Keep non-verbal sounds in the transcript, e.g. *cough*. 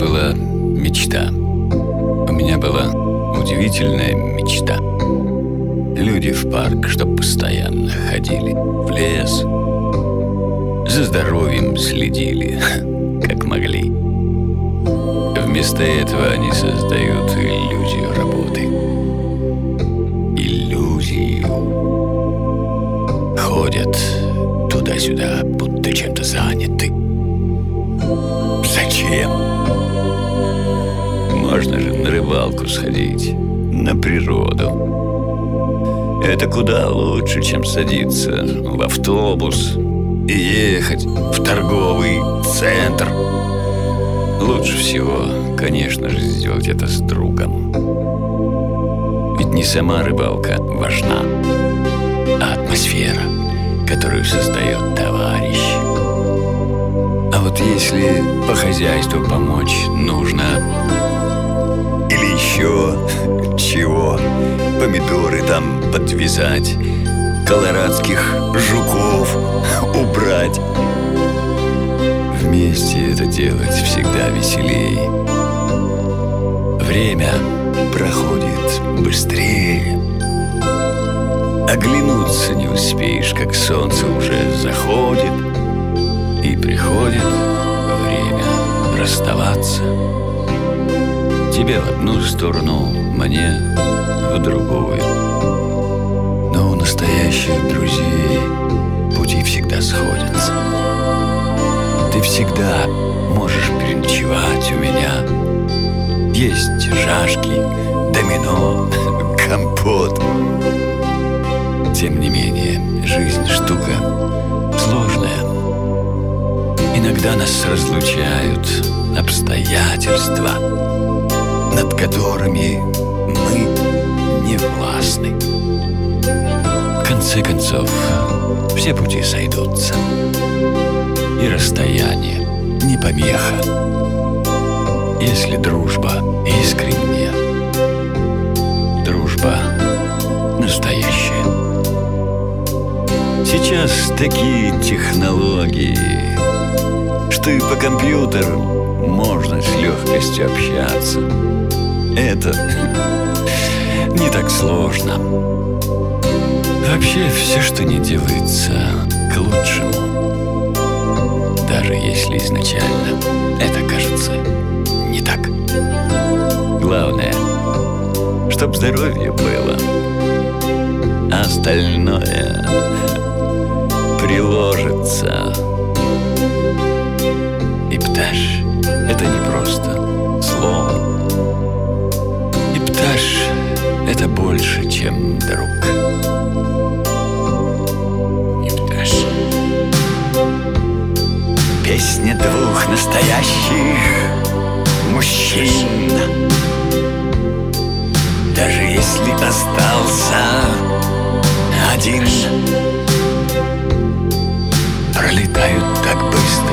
была мечта. У меня была удивительная мечта. Люди в парк, чтоб постоянно ходили в лес, за здоровьем следили, *laughs* как могли. Вместо этого они создают иллюзию работы. Иллюзию. Ходят туда-сюда, будто чем-то заняты. Зачем? Можно же на рыбалку сходить, на природу. Это куда лучше, чем садиться в автобус и ехать в торговый центр. Лучше всего, конечно же, сделать это с другом. Ведь не сама рыбалка важна, а атмосфера, которую создает товарищ. Если по хозяйству помочь нужно, или еще чего, помидоры там подвязать, колорадских жуков убрать. Вместе это делать всегда веселее. Время проходит быстрее. Оглянуться не успеешь, как солнце уже заходит, И приходит время расставаться. Тебе в одну сторону, мне в другую. Но у настоящих друзей пути всегда сходятся. Ты всегда можешь переночевать у меня. Есть шашки, домино, компот. Тем не менее, жизнь штука. Иногда нас разлучают обстоятельства, над которыми мы не властны. В конце концов, все пути сойдутся, и расстояние не помеха, если дружба искренняя, дружба настоящая. Сейчас такие технологии, что и по компьютеру можно с легкостью общаться. Это *laughs* не так сложно. Вообще все, что не делается, к лучшему. Даже если изначально это кажется не так. Главное, чтоб здоровье было. А остальное *laughs* приложится. Пташ — это не просто слово. И пташ — это больше, чем друг. И пташ. Песня двух настоящих мужчин. Даже если остался один Пролетают так быстро